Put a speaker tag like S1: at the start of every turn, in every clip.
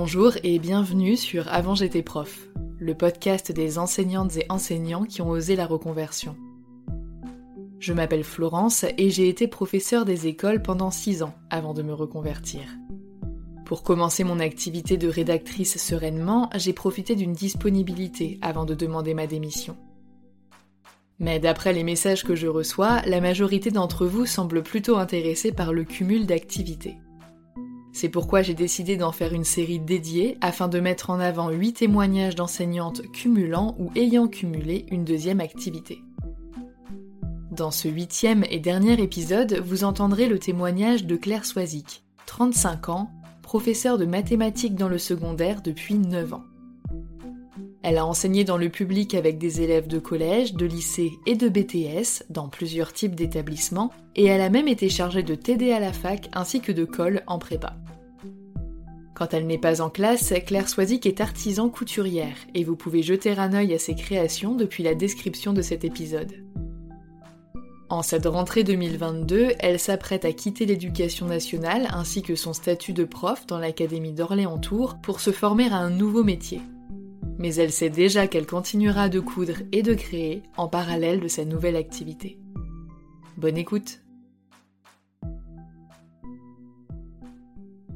S1: Bonjour et bienvenue sur Avant j'étais prof, le podcast des enseignantes et enseignants qui ont osé la reconversion. Je m'appelle Florence et j'ai été professeure des écoles pendant 6 ans avant de me reconvertir. Pour commencer mon activité de rédactrice sereinement, j'ai profité d'une disponibilité avant de demander ma démission. Mais d'après les messages que je reçois, la majorité d'entre vous semble plutôt intéressée par le cumul d'activités. C'est pourquoi j'ai décidé d'en faire une série dédiée afin de mettre en avant 8 témoignages d'enseignantes cumulant ou ayant cumulé une deuxième activité. Dans ce huitième et dernier épisode, vous entendrez le témoignage de Claire Soisic, 35 ans, professeure de mathématiques dans le secondaire depuis 9 ans. Elle a enseigné dans le public avec des élèves de collège, de lycée et de BTS dans plusieurs types d'établissements, et elle a même été chargée de TD à la fac ainsi que de colle en prépa. Quand elle n'est pas en classe, Claire Soisic est artisan couturière et vous pouvez jeter un œil à ses créations depuis la description de cet épisode. En cette rentrée 2022, elle s'apprête à quitter l'éducation nationale ainsi que son statut de prof dans l'Académie d'Orléans-Tours pour se former à un nouveau métier. Mais elle sait déjà qu'elle continuera de coudre et de créer en parallèle de sa nouvelle activité. Bonne écoute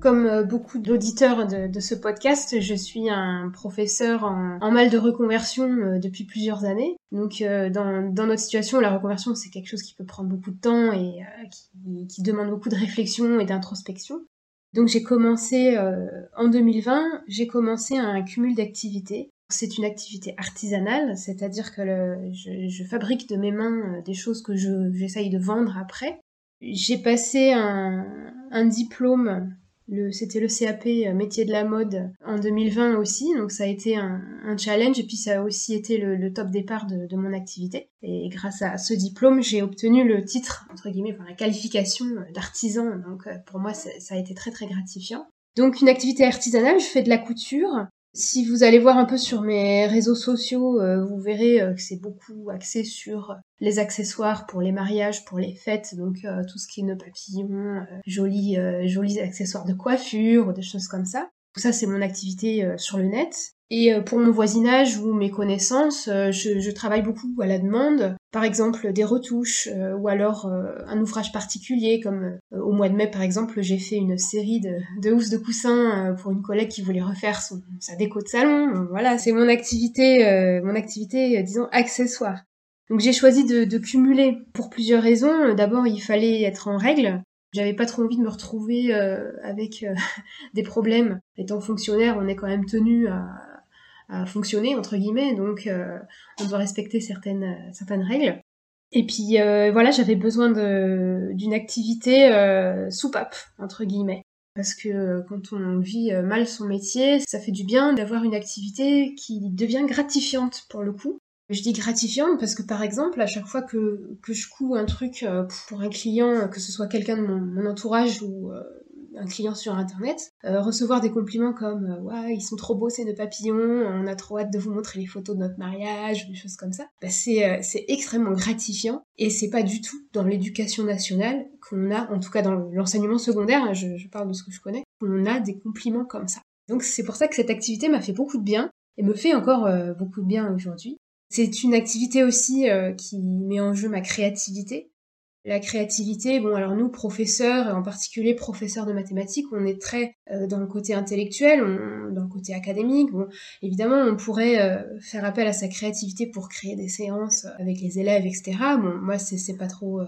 S2: Comme euh, beaucoup d'auditeurs de, ce podcast, je suis un professeur en, mal de reconversion euh, depuis plusieurs années. Donc euh, dans, notre situation, la reconversion, c'est quelque chose qui peut prendre beaucoup de temps et qui, demande beaucoup de réflexion et d'introspection. Donc j'ai commencé en 2020, j'ai commencé un cumul d'activités. C'est une activité artisanale, c'est-à-dire que je, fabrique de mes mains des choses que j'essaye de vendre après. J'ai passé un diplôme c'était le CAP euh, métier de la mode en 2020 aussi, donc ça a été un, challenge et puis ça a aussi été le, top départ de, mon activité. Et grâce à ce diplôme, j'ai obtenu le titre, entre guillemets, enfin la qualification d'artisan, donc euh, pour moi ça a été très très gratifiant. Donc une activité artisanale, je fais de la couture, si vous allez voir un peu sur mes réseaux sociaux, euh, vous verrez euh, que c'est beaucoup axé sur les accessoires pour les mariages, pour les fêtes, donc euh, tout ce qui est nœuds papillons, jolis, jolis accessoires de coiffure, des choses comme ça. Tout ça, c'est mon activité sur le net. Et pour mon voisinage ou mes connaissances, je, je, travaille beaucoup à la demande. Par exemple, des retouches ou alors un ouvrage particulier, comme au mois de mai, par exemple, j'ai fait une série de, de housses de coussins pour une collègue qui voulait refaire son, sa déco de salon. voilà, c'est mon activité, mon activité, disons, accessoire. Donc j'ai choisi de, cumuler pour plusieurs raisons. D'abord, il fallait être en règle. J'avais pas trop envie de me retrouver euh, avec euh, des problèmes. Étant fonctionnaire, on est quand même tenu à, fonctionner entre guillemets, donc euh, on doit respecter certaines certaines règles. Et puis voilà, j'avais besoin d'une activité soupape entre guillemets. Parce que quand on vit mal son métier, ça fait du bien d'avoir une activité qui devient gratifiante pour le coup. Je dis gratifiant parce que par exemple, à chaque fois que, que je couds un truc euh, pour un client, que ce soit quelqu'un de mon, entourage ou euh, un client sur internet, euh, recevoir des compliments comme ouais ils sont trop beaux ces deux papillons, on a trop hâte de vous montrer les photos de notre mariage, des choses comme ça, bah, c'est c'est extrêmement gratifiant et c'est pas du tout dans l'éducation nationale qu'on a, en tout cas dans l'enseignement secondaire, hein, je, parle de ce que je connais, qu'on a des compliments comme ça. Donc c'est pour ça que cette activité m'a fait beaucoup de bien et me fait encore beaucoup de bien aujourd'hui. C'est une activité aussi euh, qui met en jeu ma créativité. La créativité, bon alors nous professeurs, en particulier professeurs de mathématiques, on est très euh, dans le côté intellectuel, dans le côté académique. Bon, évidemment, on pourrait euh, faire appel à sa créativité pour créer des séances avec les élèves, etc. Bon, moi c'est pas trop,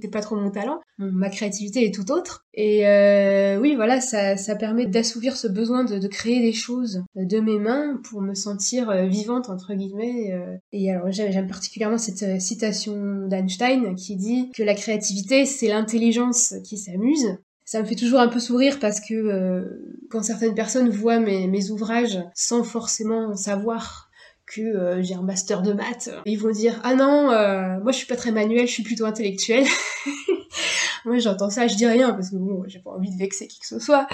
S2: c'est pas trop mon talent. ma créativité est tout autre. Et oui, voilà, ça, ça permet d'assouvir ce besoin de, de, créer des choses de mes mains pour me sentir vivante entre guillemets. Et alors j'aime particulièrement cette citation d'Einstein qui dit que la créativité, c'est l'intelligence qui s'amuse. Ça me fait toujours un peu sourire parce que euh, quand certaines personnes voient mes, ouvrages sans forcément savoir que euh, j'ai un master de maths, ils vont dire ah non, euh, moi je suis pas très manuel, je suis plutôt intellectuel. moi j'entends ça, je dis rien parce que bon, j'ai pas envie de vexer qui que ce soit,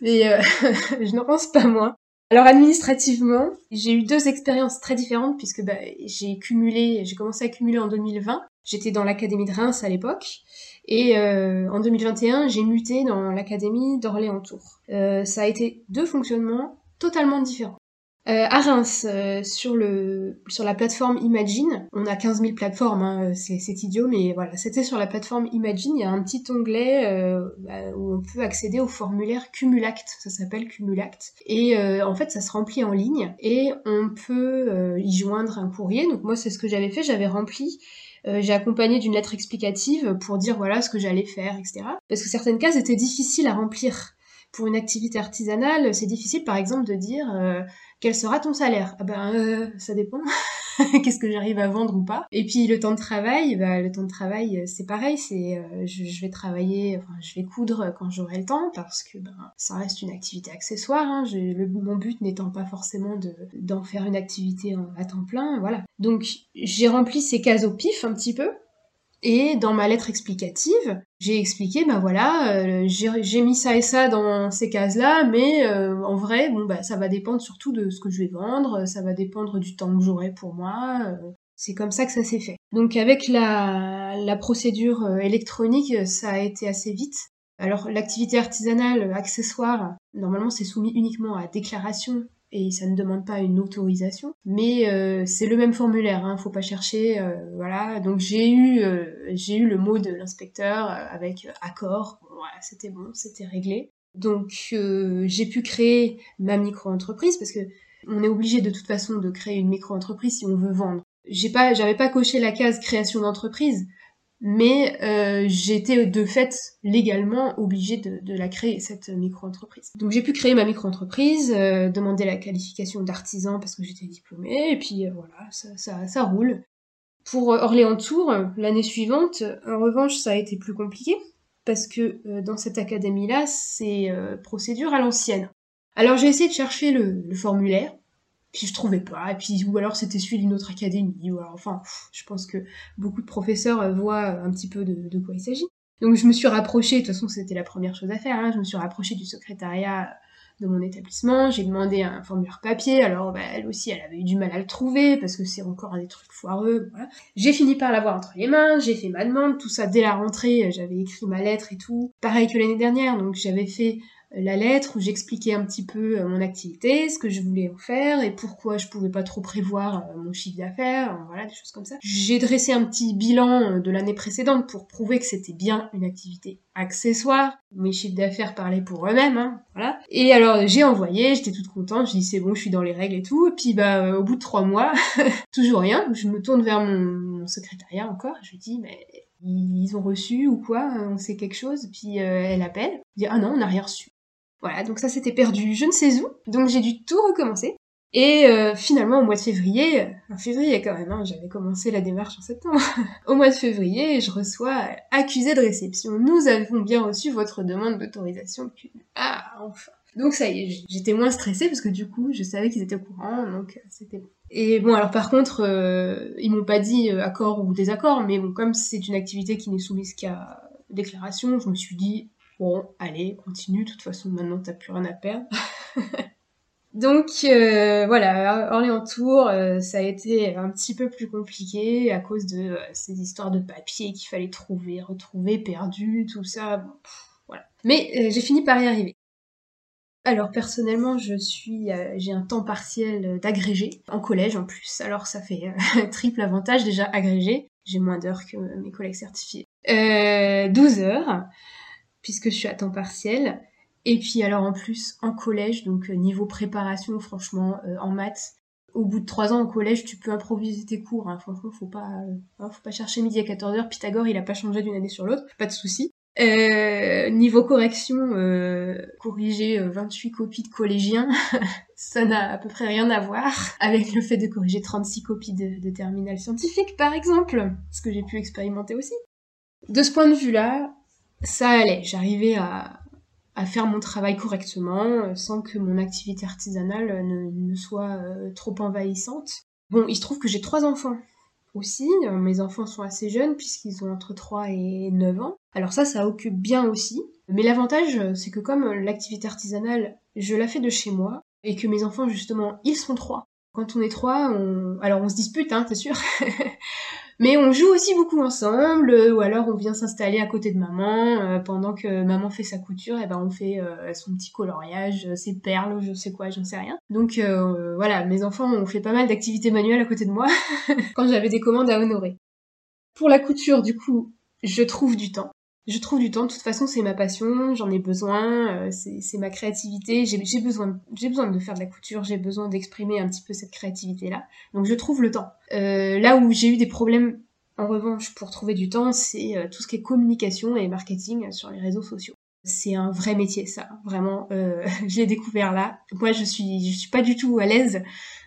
S2: mais je n'en pense pas moins. Alors administrativement, j'ai eu deux expériences très différentes puisque bah, j'ai cumulé, j'ai commencé à cumuler en 2020. J'étais dans l'académie de Reims à l'époque et euh, en 2021 j'ai muté dans l'académie d'Orléans-Tours. Euh, ça a été deux fonctionnements totalement différents. Euh, à Reims, euh, sur, le, sur la plateforme Imagine, on a 15 000 plateformes, hein, c'est, idiot, mais voilà, c'était sur la plateforme Imagine, il y a un petit onglet euh, bah, où on peut accéder au formulaire Cumulact, ça s'appelle Cumulact, et en fait ça se remplit en ligne, et on peut y joindre un courrier, donc moi c'est ce que j'avais fait, j'avais rempli j'ai accompagné d'une lettre explicative pour dire voilà ce que j'allais faire, etc. Parce que certaines cases étaient difficiles à remplir. Pour une activité artisanale, c'est difficile par exemple de dire quel sera ton salaire? Ah ben, euh, ça dépend. Qu'est-ce que j'arrive à vendre ou pas Et puis le temps de travail, bah, le temps de travail, euh, c'est pareil. C'est, euh, je, vais travailler, enfin, je vais coudre quand j'aurai le temps parce que ben, ça reste une activité accessoire. Hein. le, mon but n'étant pas forcément de d'en faire une activité à temps plein, voilà. Donc j'ai rempli ces cases au pif un petit peu et dans ma lettre explicative, j'ai expliqué, ben voilà, euh, j'ai mis ça et ça dans ces cases-là, mais euh, en vrai, bon bah ça va dépendre surtout de ce que je vais vendre, ça va dépendre du temps que j'aurai pour moi. Euh, c'est comme ça que ça s'est fait. Donc avec la, la procédure électronique, ça a été assez vite. Alors l'activité artisanale, accessoire, normalement c'est soumis uniquement à déclaration et ça ne demande pas une autorisation. Mais euh, c'est le même formulaire, hein, faut pas chercher, euh, voilà. Donc j'ai eu euh, j'ai eu le mot de l'inspecteur avec accord. c'était bon, c'était réglé. Donc j'ai pu créer ma micro-entreprise parce que on est obligé de toute façon de créer une micro-entreprise si on veut vendre. J'ai pas, j'avais pas coché la case création d'entreprise mais euh, j'étais de fait légalement obligée de, de la créer, cette micro-entreprise. Donc j'ai pu créer ma micro-entreprise, euh, demander la qualification d'artisan parce que j'étais diplômée, et puis euh, voilà, ça, ça, ça, roule. Pour Orléans Tours, l'année suivante, en revanche, ça a été plus compliqué, parce que dans cette académie-là, c'est procédure à l'ancienne. Alors j'ai essayé de chercher le, le formulaire, puis je trouvais pas, et puis ou alors c'était celui d'une autre académie, ou alors enfin, je pense que beaucoup de professeurs euh, voient un petit peu de, quoi il s'agit. Donc je me suis rapprochée, de toute façon c'était la première chose à faire, hein, je me suis rapprochée du secrétariat de mon établissement, j'ai demandé un formulaire papier, alors bah, elle aussi elle avait eu du mal à le trouver parce que c'est encore des trucs foireux, voilà. J'ai fini par l'avoir entre les mains, j'ai fait ma demande, tout ça dès la rentrée, j'avais écrit ma lettre et tout, pareil que l'année dernière, donc j'avais fait la lettre où j'expliquais un petit peu euh, mon activité, ce que je voulais en faire et pourquoi je pouvais pas trop prévoir euh, mon chiffre d'affaires, euh, voilà, des choses comme ça. J'ai dressé un petit bilan de l'année précédente pour prouver que c'était bien une activité accessoire. Mes chiffres d'affaires parlaient pour eux-mêmes, hein, voilà. Et alors j'ai envoyé, j'étais toute contente, je dis c'est bon, je suis dans les règles et tout. Et puis bah au bout de trois mois, toujours rien. Je me tourne vers mon, secrétariat encore. Je lui dis, mais ils ont reçu ou quoi On sait quelque chose? Puis elle appelle. Elle dit, ah non, on n'a rien reçu. Voilà, donc ça s'était perdu je ne sais où. Donc j'ai dû tout recommencer. Et euh, finalement, au mois de février, en février quand même, hein, j'avais commencé la démarche en septembre. au mois de février, je reçois accusé de réception. Nous avons bien reçu votre demande d'autorisation Ah, enfin. Donc ça y est, j'étais moins stressée parce que du coup, je savais qu'ils étaient au courant, donc euh, c'était bon. Et bon, alors par contre, euh, ils m'ont pas dit accord ou désaccord, mais bon, comme c'est une activité qui n'est soumise qu'à déclaration, je me suis dit, bon, allez, continue, de toute façon, maintenant t'as plus rien à perdre. Donc euh, voilà, Orléans Tour, euh, ça a été un petit peu plus compliqué à cause de euh, ces histoires de papier qu'il fallait trouver, retrouver, perdu, tout ça. voilà. Mais j'ai fini par y arriver. Alors personnellement, je suis, j'ai un temps partiel d'agrégé en collège en plus. Alors ça fait triple avantage déjà agrégé. J'ai moins d'heures que mes collègues certifiés. 12 heures puisque je suis à temps partiel. Et puis alors en plus en collège, donc euh, niveau préparation, franchement, euh, en maths, au bout de trois ans au collège, tu peux improviser tes cours. Hein. Franchement, faut pas, euh, faut pas chercher midi à 14h. Pythagore, il a pas changé d'une année sur l'autre, pas de souci. niveau correction, corriger 28 copies de collégiens, ça n'a à peu près rien à voir avec le fait de corriger 36 copies de, de terminale scientifique, par exemple, ce que j'ai pu expérimenter aussi. De ce point de vue-là, ça allait. J'arrivais à, faire mon travail correctement euh, sans que mon activité artisanale euh, ne, soit euh, trop envahissante. Bon, il se trouve que j'ai trois enfants aussi. Mes enfants sont assez jeunes puisqu'ils ont entre 3 et 9 ans. Alors ça, ça occupe bien aussi. Mais l'avantage, c'est que comme l'activité artisanale, je la fais de chez moi et que mes enfants, justement, ils sont trois. Quand on est trois, on... alors on se dispute, hein, c'est sûr. Mais on joue aussi beaucoup ensemble, euh, ou alors on vient s'installer à côté de maman euh, pendant que maman fait sa couture, et ben on fait euh, son petit coloriage, ses perles, je sais quoi, j'en sais rien. Donc voilà, mes enfants ont fait pas mal d'activités manuelles à côté de moi quand j'avais des commandes à honorer. Pour la couture, du coup, je trouve du temps je trouve du temps. De toute façon, c'est ma passion, j'en ai besoin, euh, c'est ma créativité. J'ai besoin, de faire de la couture, j'ai besoin d'exprimer un petit peu cette créativité-là. Donc, je trouve le temps. Euh, là où j'ai eu des problèmes, en revanche, pour trouver du temps, c'est euh, tout ce qui est communication et marketing sur les réseaux sociaux. C'est un vrai métier, ça. Vraiment, je l'ai découvert là. Moi, je suis, je suis pas du tout à l'aise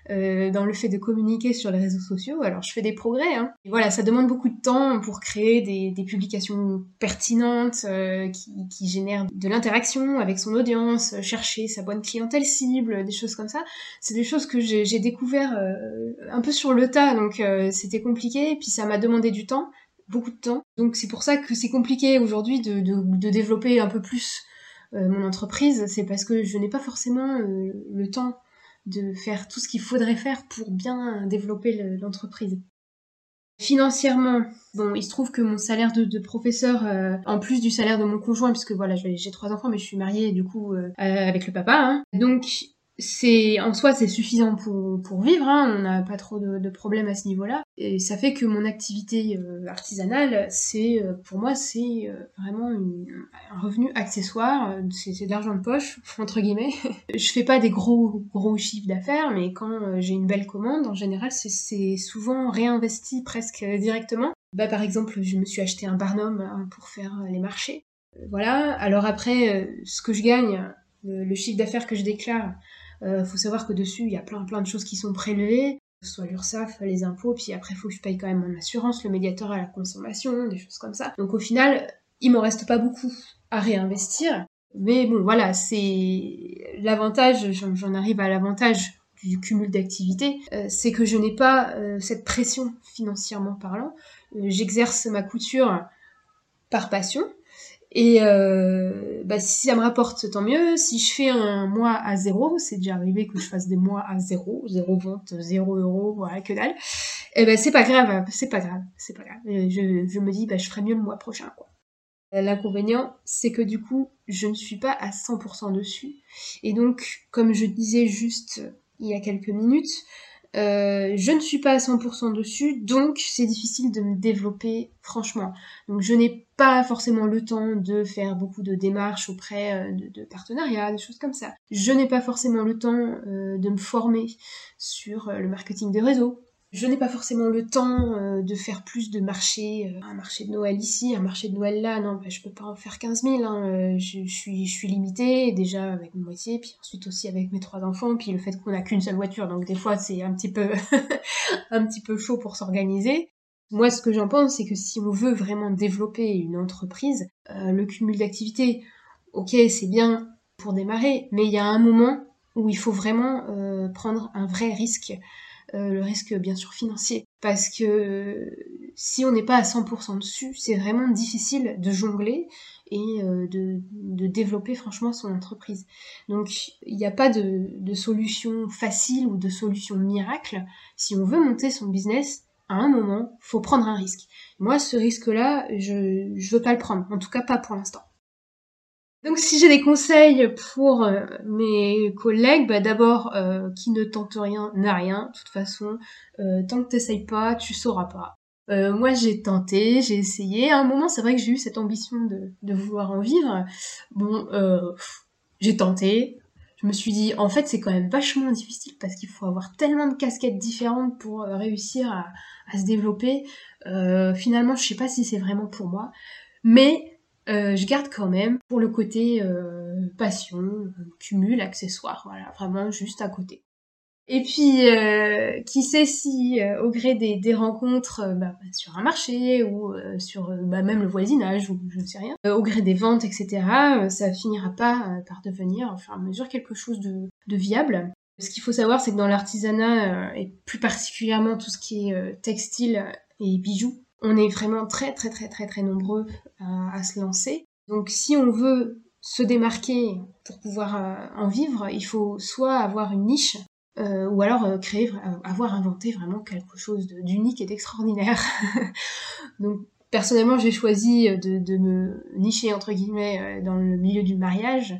S2: euh, dans le fait de communiquer sur les réseaux sociaux. Alors, je fais des progrès. Hein. Et voilà, ça demande beaucoup de temps pour créer des, des publications pertinentes euh, qui, qui, génèrent de l'interaction avec son audience, chercher sa bonne clientèle cible, des choses comme ça. C'est des choses que j'ai découvert euh, un peu sur le tas, donc euh, c'était compliqué. Puis, ça m'a demandé du temps beaucoup de temps. Donc c'est pour ça que c'est compliqué aujourd'hui de, de, développer un peu plus euh, mon entreprise. C'est parce que je n'ai pas forcément le temps de faire tout ce qu'il faudrait faire pour bien développer l'entreprise. Financièrement, bon, il se trouve que mon salaire de, professeur, euh, en plus du salaire de mon conjoint, puisque voilà, j'ai trois enfants, mais je suis mariée du coup avec le papa, hein. donc c'est en soi c'est suffisant pour, pour vivre, hein, on n'a pas trop de, de problèmes à ce niveau-là. Et ça fait que mon activité euh, artisanale, c'est euh, pour moi c'est euh, vraiment un revenu accessoire, c'est de l'argent de poche entre guillemets. je fais pas des gros gros chiffres d'affaires, mais quand j'ai une belle commande, en général c'est souvent réinvesti presque directement. Bah par exemple, je me suis acheté un barnum hein, pour faire les marchés. Voilà. Alors après, ce que je gagne, le chiffre d'affaires que je déclare euh, faut savoir que dessus, il y a plein plein de choses qui sont prélevées, soit l'URSSAF, les impôts, puis après, il faut que je paye quand même mon assurance, le médiateur à la consommation, des choses comme ça. Donc au final, il m'en reste pas beaucoup à réinvestir. Mais bon, voilà, c'est l'avantage, j'en arrive à l'avantage du cumul d'activités, euh, c'est que je n'ai pas euh, cette pression financièrement parlant. J'exerce ma couture par passion, et euh, bah, si ça me rapporte, tant mieux. Si je fais un mois à zéro, c'est déjà arrivé que je fasse des mois à zéro, zéro vente, zéro euro, voilà, que dalle. Et eh ben c'est pas grave, c'est pas grave, c'est pas grave. Je, je me dis, bah, je ferai mieux le mois prochain, quoi. L'inconvénient, c'est que du coup, je ne suis pas à 100% dessus. Et donc, comme je disais juste il y a quelques minutes, euh, je ne suis pas à 100% dessus, donc c'est difficile de me développer franchement. Donc je n'ai pas forcément le temps de faire beaucoup de démarches auprès euh, de, partenariats, des choses comme ça. Je n'ai pas forcément le temps euh, de me former sur le marketing des réseaux. Je n'ai pas forcément le temps euh, de faire plus de marchés, euh, un marché de Noël ici, un marché de Noël là, non, bah, je peux pas en faire 15 000, hein, euh, je, suis, limitée déjà avec mon moitié, puis ensuite aussi avec mes trois enfants, puis le fait qu'on n'a qu'une seule voiture, donc des fois c'est un petit peu, un petit peu chaud pour s'organiser. Moi, ce que j'en pense, c'est que si on veut vraiment développer une entreprise, le cumul d'activités, ok, c'est bien pour démarrer, mais il y a un moment où il faut vraiment prendre un vrai risque. Euh, le risque bien sûr financier. Parce que si on n'est pas à 100% dessus, c'est vraiment difficile de jongler et euh, de, développer franchement son entreprise. Donc il n'y a pas de, solution facile ou de solution miracle. Si on veut monter son business, à un moment, faut prendre un risque. Moi, ce risque-là, je ne veux pas le prendre. En tout cas, pas pour l'instant. Donc si j'ai des conseils pour euh, mes collègues, bah d'abord euh, qui ne tente rien n'a rien. De toute façon, euh, tant que t'essayes pas, tu sauras pas. moi j'ai tenté, j'ai essayé. À un moment, c'est vrai que j'ai eu cette ambition de, de vouloir en vivre. Bon, j'ai tenté. Je me suis dit, en fait, c'est quand même vachement difficile parce qu'il faut avoir tellement de casquettes différentes pour réussir à, à, se développer. finalement, je sais pas si c'est vraiment pour moi. Mais euh, je garde quand même pour le côté euh, passion, cumul, accessoire, voilà, vraiment juste à côté. Et puis, euh, qui sait si au gré des, des rencontres bah, sur un marché ou sur bah, même le voisinage ou je ne sais rien, au gré des ventes, etc., ça finira pas par devenir au fur et à mesure quelque chose de, de viable. Ce qu'il faut savoir, c'est que dans l'artisanat, et plus particulièrement tout ce qui est textile et bijoux, on est vraiment très très très très très nombreux à, se lancer. Donc si on veut se démarquer pour pouvoir euh, en vivre, il faut soit avoir une niche, euh, ou alors euh, créer, avoir inventé vraiment quelque chose d'unique et d'extraordinaire. Donc personnellement, j'ai choisi de, me nicher entre guillemets dans le milieu du mariage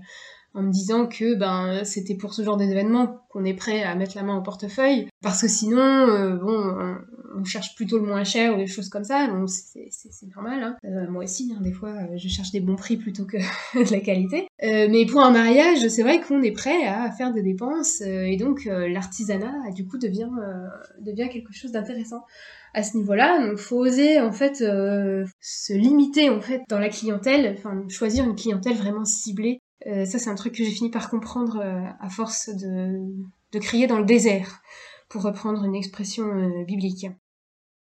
S2: en me disant que ben c'était pour ce genre d'événement qu'on est prêt à mettre la main au portefeuille parce que sinon euh, bon on, cherche plutôt le moins cher ou des choses comme ça bon c'est normal hein. Euh, moi aussi hein, des fois euh, je cherche des bons prix plutôt que de la qualité mais pour un mariage c'est vrai qu'on est prêt à faire des dépenses et donc l'artisanat du coup devient devient quelque chose d'intéressant à ce niveau-là. Donc, faut oser en fait se limiter en fait dans la clientèle, enfin choisir une clientèle vraiment ciblée euh, ça, c'est un truc que j'ai fini par comprendre euh, à force de, crier dans le désert, pour reprendre une expression euh, biblique.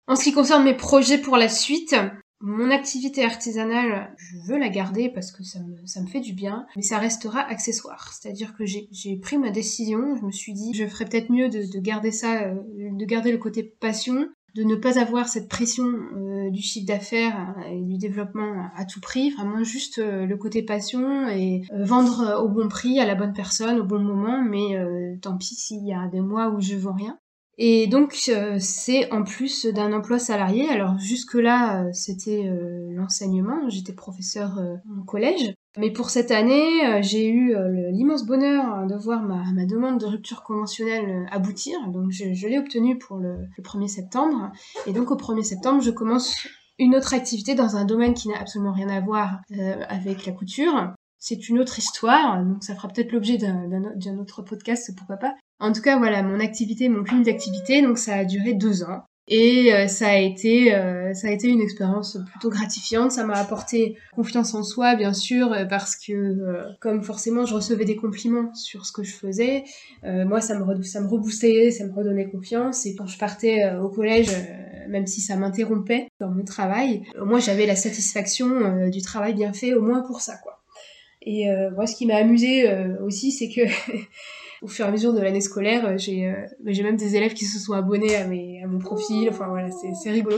S2: En ce qui concerne mes projets pour la suite, mon activité artisanale, je veux la garder parce que ça me, ça me fait du bien, mais ça restera accessoire. C'est-à-dire que j'ai pris ma décision, je me suis dit, je ferais peut-être mieux de, de, garder ça, de garder le côté passion, de ne pas avoir cette pression euh, du chiffre d'affaires et du développement à tout prix, vraiment juste euh, le côté passion et euh, vendre au bon prix à la bonne personne au bon moment, mais tant pis s'il y a des mois où je vends rien. Et donc c'est en plus d'un emploi salarié. Alors jusque là c'était l'enseignement, j'étais professeur en collège, mais pour cette année, euh, j'ai eu euh, l'immense bonheur de voir ma, ma, demande de rupture conventionnelle euh, aboutir. Donc je, je l'ai obtenue pour le, le, 1er septembre. Et donc au 1er septembre, je commence une autre activité dans un domaine qui n'a absolument rien à voir avec la couture. C'est une autre histoire, donc ça fera peut-être l'objet d'un autre podcast, pourquoi pas. En tout cas, voilà, mon activité, mon cumul d'activité, donc ça a duré deux ans. Et euh, ça a été euh, ça a été une expérience plutôt gratifiante. Ça m'a apporté confiance en soi, bien sûr, euh, parce que comme forcément je recevais des compliments sur ce que je faisais, moi ça me ça me reboostait, ça me redonnait confiance. Et quand je partais au collège, même si ça m'interrompait dans mon travail, moi j'avais la satisfaction du travail bien fait, au moins pour ça, quoi. Et moi, ce qui m'a amusé aussi, c'est que au fur et à mesure de l'année scolaire, euh, j'ai euh, bah, j'ai même des élèves qui se sont abonnés à mes à mon profil. Enfin voilà, c'est rigolo.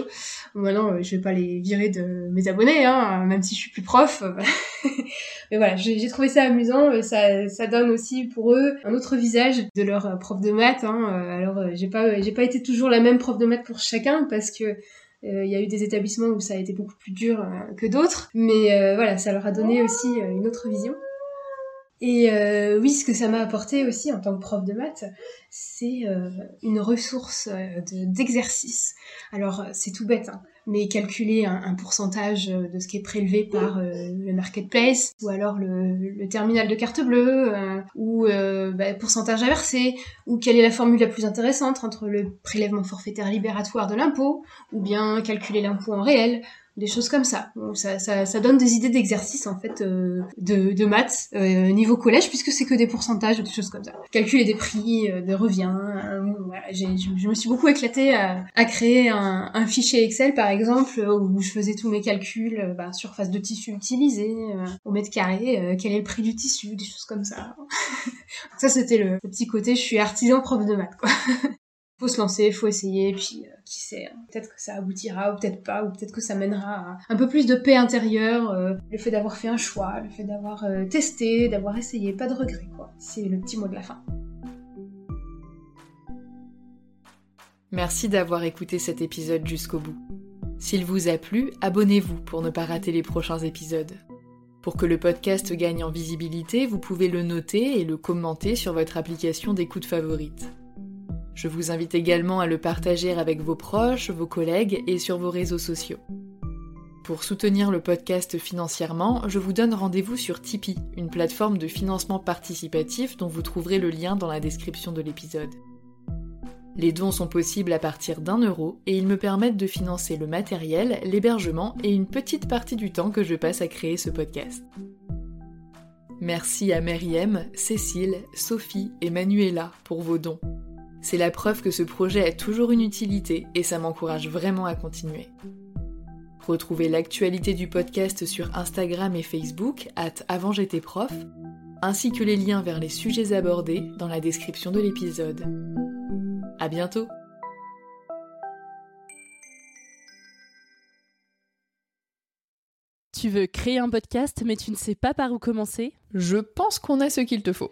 S2: maintenant, euh, je vais pas les virer de mes abonnés, hein, même si je suis plus prof. Mais voilà, j'ai trouvé ça amusant. Ça ça donne aussi pour eux un autre visage de leur prof de maths. Hein. Alors j'ai pas pas été toujours la même prof de maths pour chacun parce que il y a eu des établissements où ça a été beaucoup plus dur que d'autres, mais voilà, ça leur a donné aussi une autre vision. Et euh, oui, ce que ça m'a apporté aussi en tant que prof de maths, c'est euh, une ressource euh, d'exercice. Alors c'est tout bête, hein. mais calculer un, pourcentage de ce qui est prélevé par le marketplace, ou alors le, terminal de carte bleue, ou bah, pourcentage à verser, ou quelle est la formule la plus intéressante entre le prélèvement forfaitaire libératoire de l'impôt, ou bien calculer l'impôt en réel des choses comme ça. ça, ça, ça, donne des idées d'exercice en fait euh, de, de maths euh, niveau collège puisque c'est que des pourcentages ou des choses comme ça. Calculer des prix, euh, des reviens. voilà, je, me suis beaucoup éclatée à, à créer un, un, fichier Excel par exemple où je faisais tous mes calculs, bah, surface de tissu utilisé, au mètre carré, quel est le prix du tissu, des choses comme ça. ça c'était le, le, petit côté, je suis artisan prof de maths quoi. faut se lancer, faut essayer, puis euh, qui sait, hein. peut-être que ça aboutira ou peut-être pas, ou peut-être que ça mènera à un peu plus de paix intérieure, euh, le fait d'avoir fait un choix, le fait d'avoir euh, testé, d'avoir essayé, pas de regret quoi. C'est le petit mot de la fin.
S1: Merci d'avoir écouté cet épisode jusqu'au bout. S'il vous a plu, abonnez-vous pour ne pas rater les prochains épisodes. Pour que le podcast gagne en visibilité, vous pouvez le noter et le commenter sur votre application d'écoute favorite. Je vous invite également à le partager avec vos proches, vos collègues et sur vos réseaux sociaux. Pour soutenir le podcast financièrement, je vous donne rendez-vous sur Tipeee, une plateforme de financement participatif dont vous trouverez le lien dans la description de l'épisode. Les dons sont possibles à partir d'un euro et ils me permettent de financer le matériel, l'hébergement et une petite partie du temps que je passe à créer ce podcast. Merci à Meriem, Cécile, Sophie et Manuela pour vos dons. C'est la preuve que ce projet a toujours une utilité et ça m'encourage vraiment à continuer. Retrouvez l'actualité du podcast sur Instagram et Facebook, at avant j'étais prof, ainsi que les liens vers les sujets abordés dans la description de l'épisode. À bientôt!
S3: Tu veux créer un podcast mais tu ne sais pas par où commencer?
S1: Je pense qu'on a ce qu'il te faut.